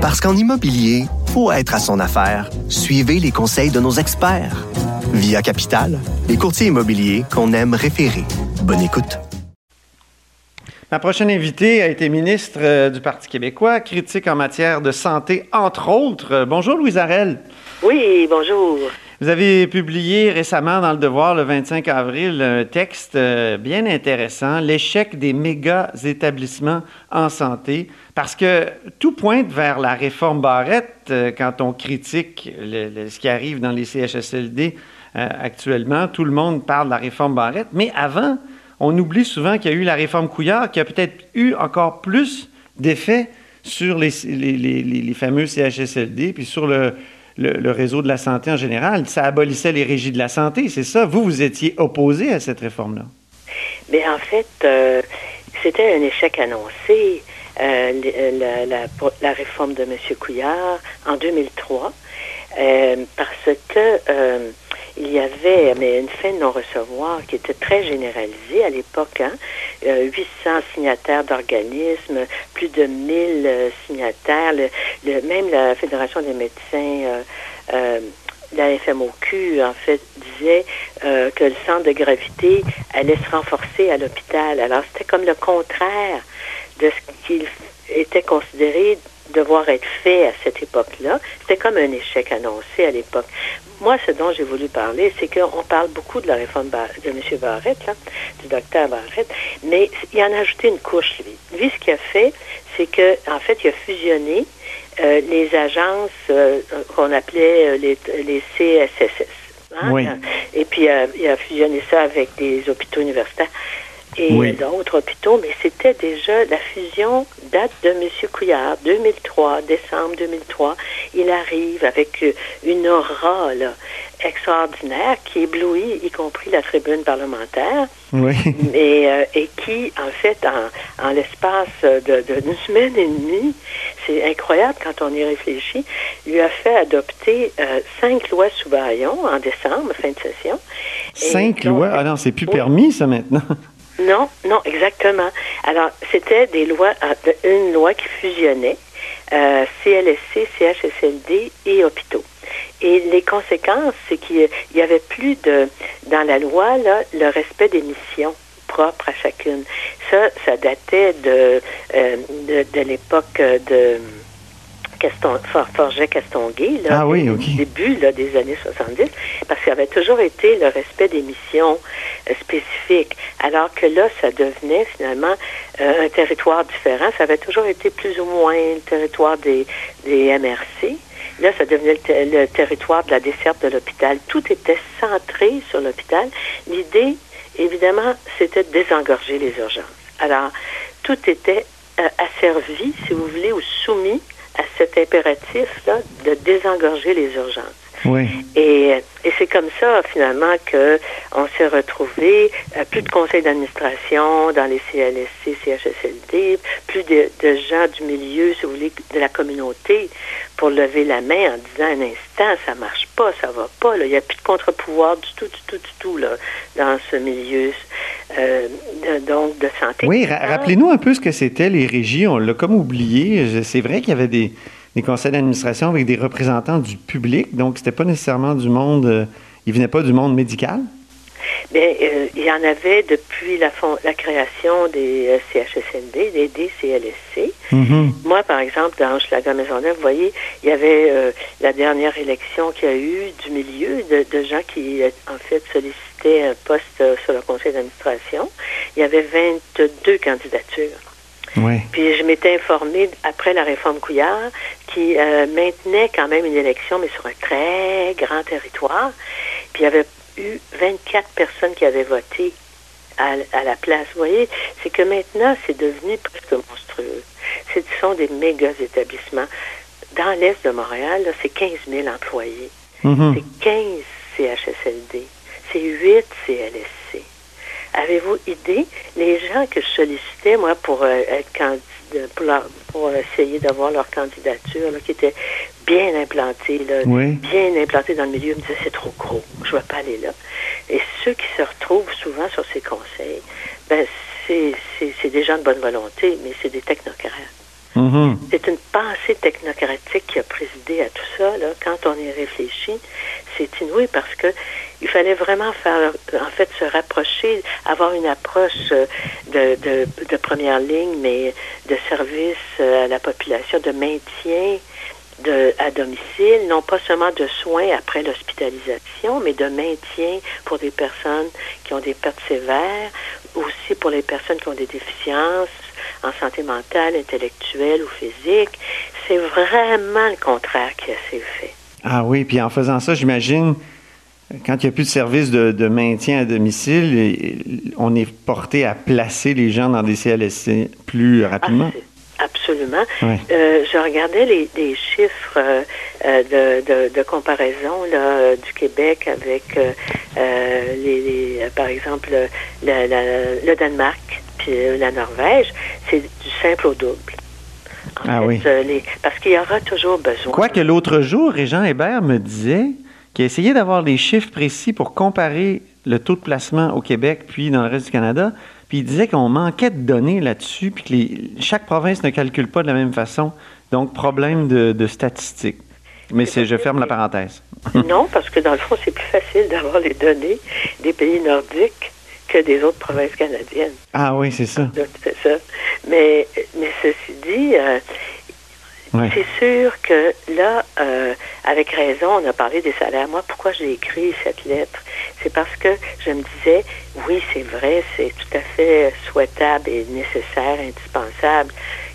Parce qu'en immobilier, faut être à son affaire. Suivez les conseils de nos experts. Via Capital, les courtiers immobiliers qu'on aime référer. Bonne écoute. Ma prochaine invitée a été ministre euh, du Parti québécois, critique en matière de santé, entre autres. Bonjour, Louise Arel. Oui, bonjour. Vous avez publié récemment dans Le Devoir, le 25 avril, un texte euh, bien intéressant, L'échec des méga établissements en santé, parce que tout pointe vers la réforme Barrette quand on critique ce qui arrive dans les CHSLD actuellement. Tout le monde parle de la réforme Barrette, mais avant, on oublie souvent qu'il y a eu la réforme Couillard qui a peut-être eu encore plus d'effet sur les, les, fameux CHSLD, puis sur le, réseau de la santé en général. Ça abolissait les régies de la santé, c'est ça? Vous, vous étiez opposé à cette réforme-là. Mais en fait, euh, c'était un échec annoncé, euh, la, la, réforme de M. Couillard en 2003, euh, parce que il y avait mais une fin de non-recevoir qui était très généralisée à l'époque. Hein? 800 euh, signataires d'organismes, plus de 1000 euh, signataires. Même la Fédération des médecins, euh, la FMOQ, en fait, disait que le centre de gravité allait se renforcer à l'hôpital. Alors, c'était comme le contraire de ce qu'il était considéré devoir être fait à cette époque-là. C'était comme un échec annoncé à l'époque. Moi, ce dont j'ai voulu parler, c'est qu'on parle beaucoup de la réforme de M. Barrett, du docteur Barrett, mais il en a ajouté une couche, lui. Lui, ce qu'il a fait, c'est que en fait, il a fusionné euh, les agences euh, qu'on appelait euh, les, les CSSS. Hein? Oui. Et puis, il a fusionné ça avec des hôpitaux universitaires et d'autres hôpitaux, mais c'était déjà la fusion date de M. Couillard, 2003, décembre 2003. Il arrive avec une aura là, extraordinaire qui éblouit, y compris la tribune parlementaire, oui. et, euh, et qui, en fait, en, en l'espace de, d'une semaine et demie, c'est incroyable quand on y réfléchit, lui a fait adopter euh, cinq lois sous baillon en décembre, fin de session. Cinq lois? Ah non, c'est plus permis, ça, maintenant. Non, non, exactement. Alors, c'était des lois, euh, une loi qui fusionnait euh, CLSC, CHSLD et hôpitaux. Et les conséquences, c'est qu'il y avait plus de, dans la loi, là, le respect des missions propres à chacune. Ça, ça datait de, euh, de, de l'époque de Caston, Forget Castonguay, là, ah au début là, des années 70, parce qu'il avait toujours été le respect des missions euh, spécifiques, alors que là, ça devenait finalement euh, un territoire différent. Ça avait toujours été plus ou moins le territoire des, des MRC. Là, ça devenait le, territoire de la desserte de l'hôpital. Tout était centré sur l'hôpital. L'idée, évidemment, c'était de désengorger les urgences. Alors, tout était euh, asservi, si vous voulez, ou soumis cet impératif-là de désengorger les urgences. Oui. Et, et c'est comme ça, finalement, que on s'est retrouvé à plus de conseils d'administration dans les CLSC, CHSLD, plus de, de, gens du milieu, si vous voulez, de la communauté pour lever la main en disant un instant, ça marche pas, ça va pas, là. il n'y a plus de contre-pouvoir du tout, du tout, du tout, là, dans ce milieu, euh, de, donc, de santé. Oui, rappelez-nous un peu ce que c'était les régies, on l'a comme oublié. C'est vrai qu'il y avait des des conseils d'administration avec des représentants du public, donc c'était pas nécessairement du monde, euh, il venait pas du monde médical? Bien, euh, il y en avait depuis la, la création des euh, CHSLD, des DCLSC. Mm-hmm. Moi, par exemple, dans Schlager Maisonneuve, vous voyez, il y avait la dernière élection qu'il y a eu du milieu de, de, gens qui, en fait, sollicitaient un poste sur le conseil d'administration. Il y avait 22 candidatures. Puis je m'étais informée après la réforme Couillard qui euh, maintenait quand même une élection, mais sur un très grand territoire. Puis il y avait eu 24 personnes qui avaient voté à, la place. Vous voyez, c'est que maintenant, c'est devenu presque monstrueux. Ce sont des méga établissements. Dans l'Est de Montréal, c'est 15 000 employés. Mm-hmm. C'est 15 CHSLD. C'est 8 CLSC. Avez-vous idée, les gens que je sollicitais, moi, pour euh, être candidat, pour, essayer d'avoir leur candidature, qui était bien implantée, bien implantée dans le milieu, me disaient c'est trop gros, je ne vais pas aller là. Et ceux qui se retrouvent souvent sur ces conseils, ben, c'est des gens de bonne volonté, mais c'est des technocrates. Mhm. C'est une pensée technocratique qui a présidé à tout ça. Là. Quand on y réfléchit, c'est inouï parce que il fallait vraiment faire, en fait, se rapprocher, avoir une approche euh, de, de, de première ligne, mais de service euh, à la population, de maintien de, à domicile, non pas seulement de soins après l'hospitalisation, mais de maintien pour des personnes qui ont des pertes sévères, aussi pour les personnes qui ont des déficiences en santé mentale, intellectuelle ou physique. C'est vraiment le contraire qui s'est fait. Ah oui, puis en faisant ça, j'imagine, quand il n'y a plus de service de, de, maintien à domicile, on est porté à placer les gens dans des CLSC plus rapidement? Ah, Absolument. Ouais. Euh, je regardais les, les chiffres euh, de, de, de, comparaison là, du Québec avec, euh, les, les, par exemple, le Danemark puis la Norvège. C'est du simple au double. En ah fait, oui. Les, parce qu'il y aura toujours besoin. Quoique l'autre jour, Régent Hébert me disait qu'il essayait d'avoir les chiffres précis pour comparer le taux de placement au Québec puis dans le reste du Canada. Puis il disait qu'on manquait de données là-dessus, puis que les, chaque province ne calcule pas de la même façon. Donc, problème de, de statistiques. Mais c'est, je ferme la parenthèse. non, parce que dans le fond, c'est plus facile d'avoir les données des pays nordiques que des autres provinces canadiennes. Ah oui, c'est ça. C'est ça. Mais, mais ceci dit, euh, Ouais. C'est sûr que là, euh, avec raison, on a parlé des salaires. Moi, pourquoi j'ai écrit cette lettre? C'est parce que je me disais, oui, c'est vrai, c'est tout à fait souhaitable et nécessaire, indispensable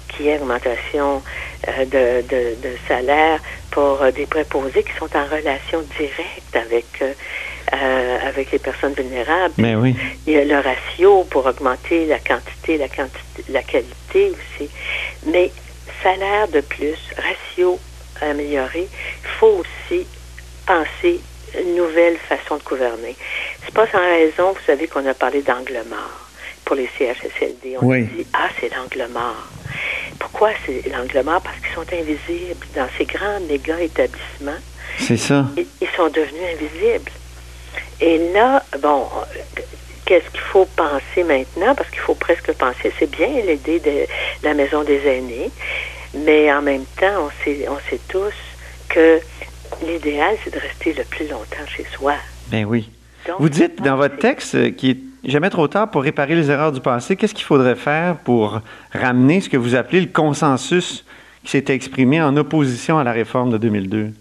qu'il y ait augmentation euh, de, de, de, salaire pour des préposés qui sont en relation directe avec euh, avec les personnes vulnérables. Mais oui. Il y a le ratio pour augmenter la quantité, la quantité, la qualité aussi. Mais salaire de plus, ratio amélioré, il faut aussi penser une nouvelle façon de gouverner. C'est pas sans raison, vous savez qu'on a parlé d'angle mort pour les CHSLD. On oui. dit, ah, c'est l'angle mort. Pourquoi c'est l'angle mort? Parce qu'ils sont invisibles. Dans ces grands méga établissements, c'est ça. Ils, ils sont devenus invisibles. Et là, bon, qu'est-ce qu'il faut penser maintenant? Parce qu'il faut presque penser, c'est bien l'idée de la maison des aînés, mais en même temps, on sait, on sait tous que l'idéal, c'est de rester le plus longtemps chez soi. Ben oui. Donc, Vous dites dans votre texte qu'il est jamais trop tard pour réparer les erreurs du passé. Qu'est-ce qu'il faudrait faire pour ramener ce que vous appelez le consensus qui s'était exprimé en opposition à la réforme de 2002?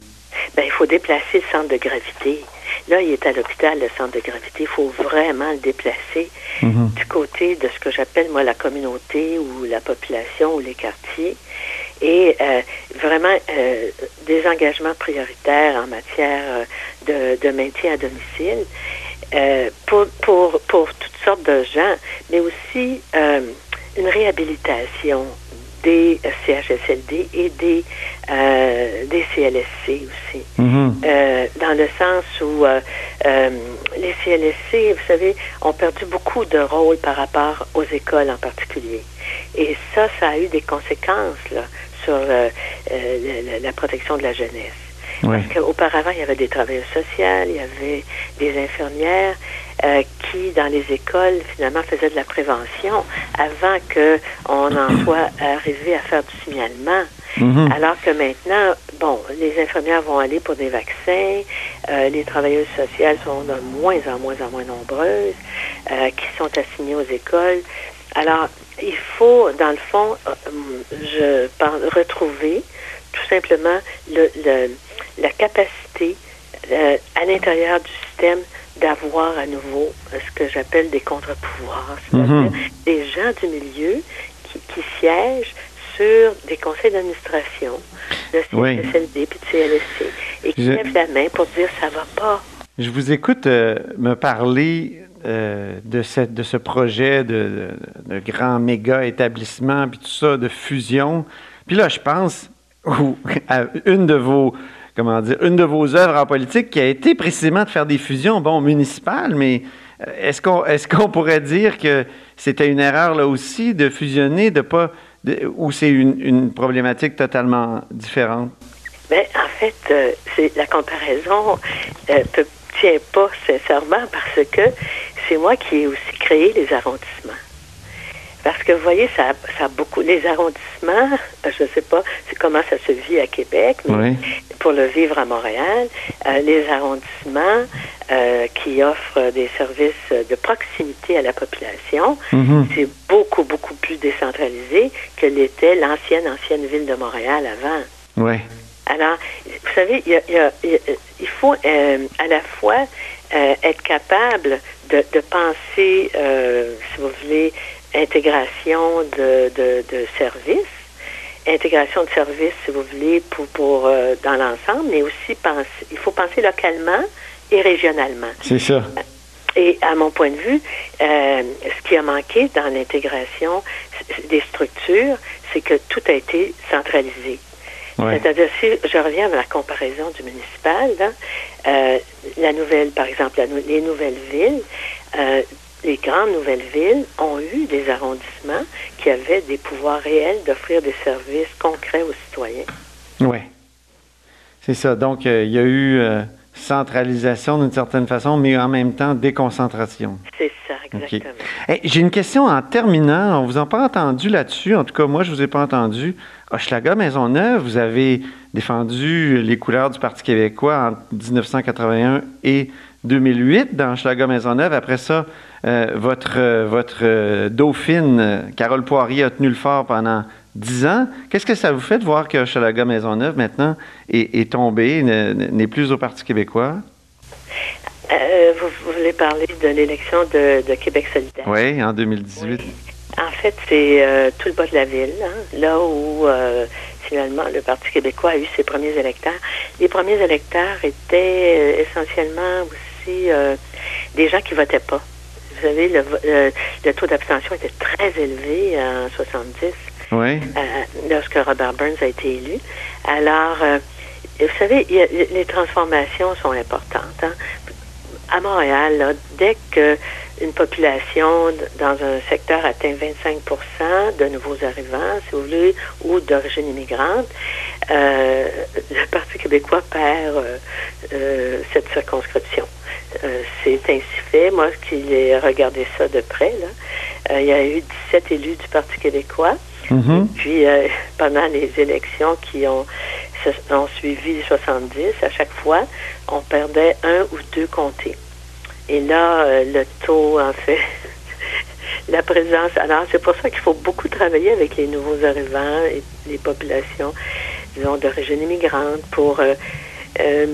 Ben, il faut déplacer le centre de gravité. Là, il est à l'hôpital, le centre de gravité. Il faut vraiment le déplacer mm -hmm. du côté de ce que j'appelle, moi, la communauté ou la population ou les quartiers. Et euh, vraiment euh, des engagements prioritaires en matière de, de maintien à domicile euh, pour, pour, pour toutes sortes de gens, mais aussi une réhabilitation des CHSLD et des, euh, des CLSC aussi. Mm -hmm. euh, dans le sens où euh, les CLSC, vous savez, ont perdu beaucoup de rôle par rapport aux écoles en particulier. Et ça, ça a eu des conséquences là, sur la, la, protection de la jeunesse. Oui. Parce qu'auparavant, il y avait des travailleurs sociaux, il y avait des infirmières euh, qui, dans les écoles, finalement, faisaient de la prévention avant qu'on en soit arrivé à faire du signalement. -hmm. Alors que maintenant, bon, les infirmières vont aller pour des vaccins, euh, les travailleuses sociales sont de moins en moins en moins nombreuses, euh, qui sont assignées aux écoles. Alors, il faut, dans le fond, je pense, retrouver tout simplement le, le la capacité euh, à l'intérieur du système d'avoir à nouveau euh, ce que j'appelle des contre-pouvoirs, c'est-à-dire Mhm. des gens du milieu qui, qui siègent sur des conseils d'administration de Oui. CSLD puis de CLSC et qui Je- lèvent la main pour dire ça va pas. Je vous écoute euh, me parler euh, de, cette, de ce projet de, de, de grand méga établissement, puis tout ça, de fusion. Puis là, je pense ou, à une de vos comment dire, une de vos œuvres en politique qui a été précisément de faire des fusions, bon, municipales, mais euh, est-ce qu'on est qu'on pourrait dire que c'était une erreur là aussi de fusionner, de pas, ou c'est une, problématique totalement différente? Mais en fait, euh, c'est la comparaison euh, ne tient pas sincèrement parce que c'est moi qui ai aussi créé les arrondissements. Parce que vous voyez, ça, ça a beaucoup. Les arrondissements, je ne sais pas comment ça se vit à Québec, mais pour le vivre à Montréal, euh, les arrondissements euh, qui offrent des services de proximité à la population, Mhm. c'est beaucoup, beaucoup plus décentralisé que l'était l'ancienne, ancienne ville de Montréal avant. Oui. Alors, vous savez, il, y a- il y a- il y a- il faut euh, à la fois euh, être capable de, de penser, euh, si vous voulez, intégration de, de, de services, intégration de services, si vous voulez, pour, pour euh, dans l'ensemble, mais aussi penser, il faut penser localement et régionalement. C'est ça. Et à mon point de vue, euh, ce qui a manqué dans l'intégration des structures, c'est que tout a été centralisé. Ouais. C'est-à-dire, si je reviens à la comparaison du municipal, là, euh, la nouvelle, par exemple, la les nouvelles villes, euh, les grandes nouvelles villes ont eu des arrondissements qui avaient des pouvoirs réels d'offrir des services concrets aux citoyens. Oui. C'est ça. Donc, euh, il y a eu centralisation d'une certaine façon, mais en même temps déconcentration. C'est ça, Hey, J'ai une question en terminant. On vous a pas entendu là-dessus. En tout cas, moi, je vous ai pas entendu. Hochelaga Maisonneuve, vous avez défendu les couleurs du Parti québécois en 1981 et 2008 dans Hochelaga Maisonneuve. Après ça, euh, votre, euh, votre euh, dauphine, Carole Poirier, a tenu le fort pendant 10 ans. Qu'est-ce que ça vous fait de voir que Hochelaga Maisonneuve, maintenant, est, est tombé, ne- n'est plus au Parti québécois? Euh, vous, vous voulez parler de l'élection de, de Québec solidaire? Oui, en 2018. En fait, c'est euh, tout le bas de la ville, hein, là où euh, finalement le Parti québécois a eu ses premiers électeurs. Les premiers électeurs étaient euh, essentiellement aussi euh, des gens qui votaient pas. Vous savez, le, le- le taux d'abstention était très élevé en 70 Oui. euh, lorsque Robert Burns a été élu. Alors, euh, vous savez, il y a- les transformations sont importantes. hein. À Montréal, là, dès que une population dans un secteur atteint 25% de nouveaux arrivants, si vous voulez, ou d'origine immigrante, euh, le Parti québécois perd euh, euh, cette circonscription. Euh, c'est ainsi fait. Moi, qui ai regardé ça de près, là, euh, il y a eu 17 élus du Parti québécois. Mhm. Puis euh, pendant les élections qui ont, ont suivi 70, à chaque fois, on perdait un ou deux comtés. Et là, euh, le taux, en fait, la présence. Alors, c'est pour ça qu'il faut beaucoup travailler avec les nouveaux arrivants et les populations, disons, d'origine immigrante pour. euh, euh,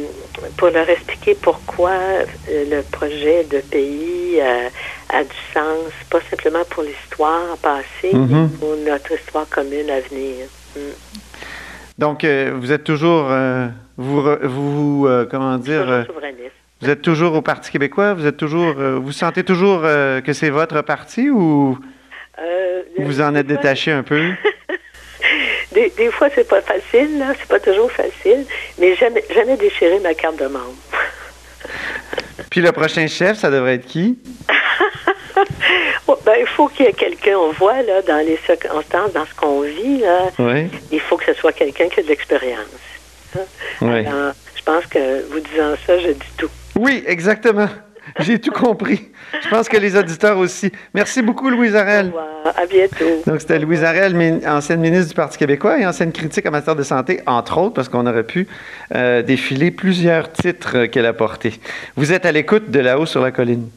pour leur expliquer pourquoi le projet de pays euh, a du sens, pas simplement pour l'histoire passée, Mhm. mais pour notre histoire commune à venir. Mm. Donc, euh, vous êtes toujours, vous, vous comment dire, Toujours souverainiste. Vous êtes toujours au Parti québécois, vous êtes toujours, euh, vous sentez toujours euh, que c'est votre parti ou Euh, vous en êtes fois- détaché un peu? Des, des fois, c'est pas facile, là, c'est pas toujours facile, mais jamais, jamais déchirer ma carte de membre. Puis le prochain chef, ça devrait être qui? Oh, ben, il faut qu'il y ait quelqu'un, on voit, là, dans les circonstances, dans ce qu'on vit, là, Oui. il faut que ce soit quelqu'un qui a de l'expérience. Hein? Oui. Alors, je pense que vous disant ça, je dis tout. Oui, exactement. J'ai tout compris. Je pense que les auditeurs aussi. Merci beaucoup, Louise Arel. À bientôt. Donc, c'était Louise Arel, ancienne ministre du Parti québécois et ancienne critique en matière de santé, entre autres, parce qu'on aurait pu euh, défiler plusieurs titres qu'elle a portés. Vous êtes à l'écoute de là-haut sur la colline.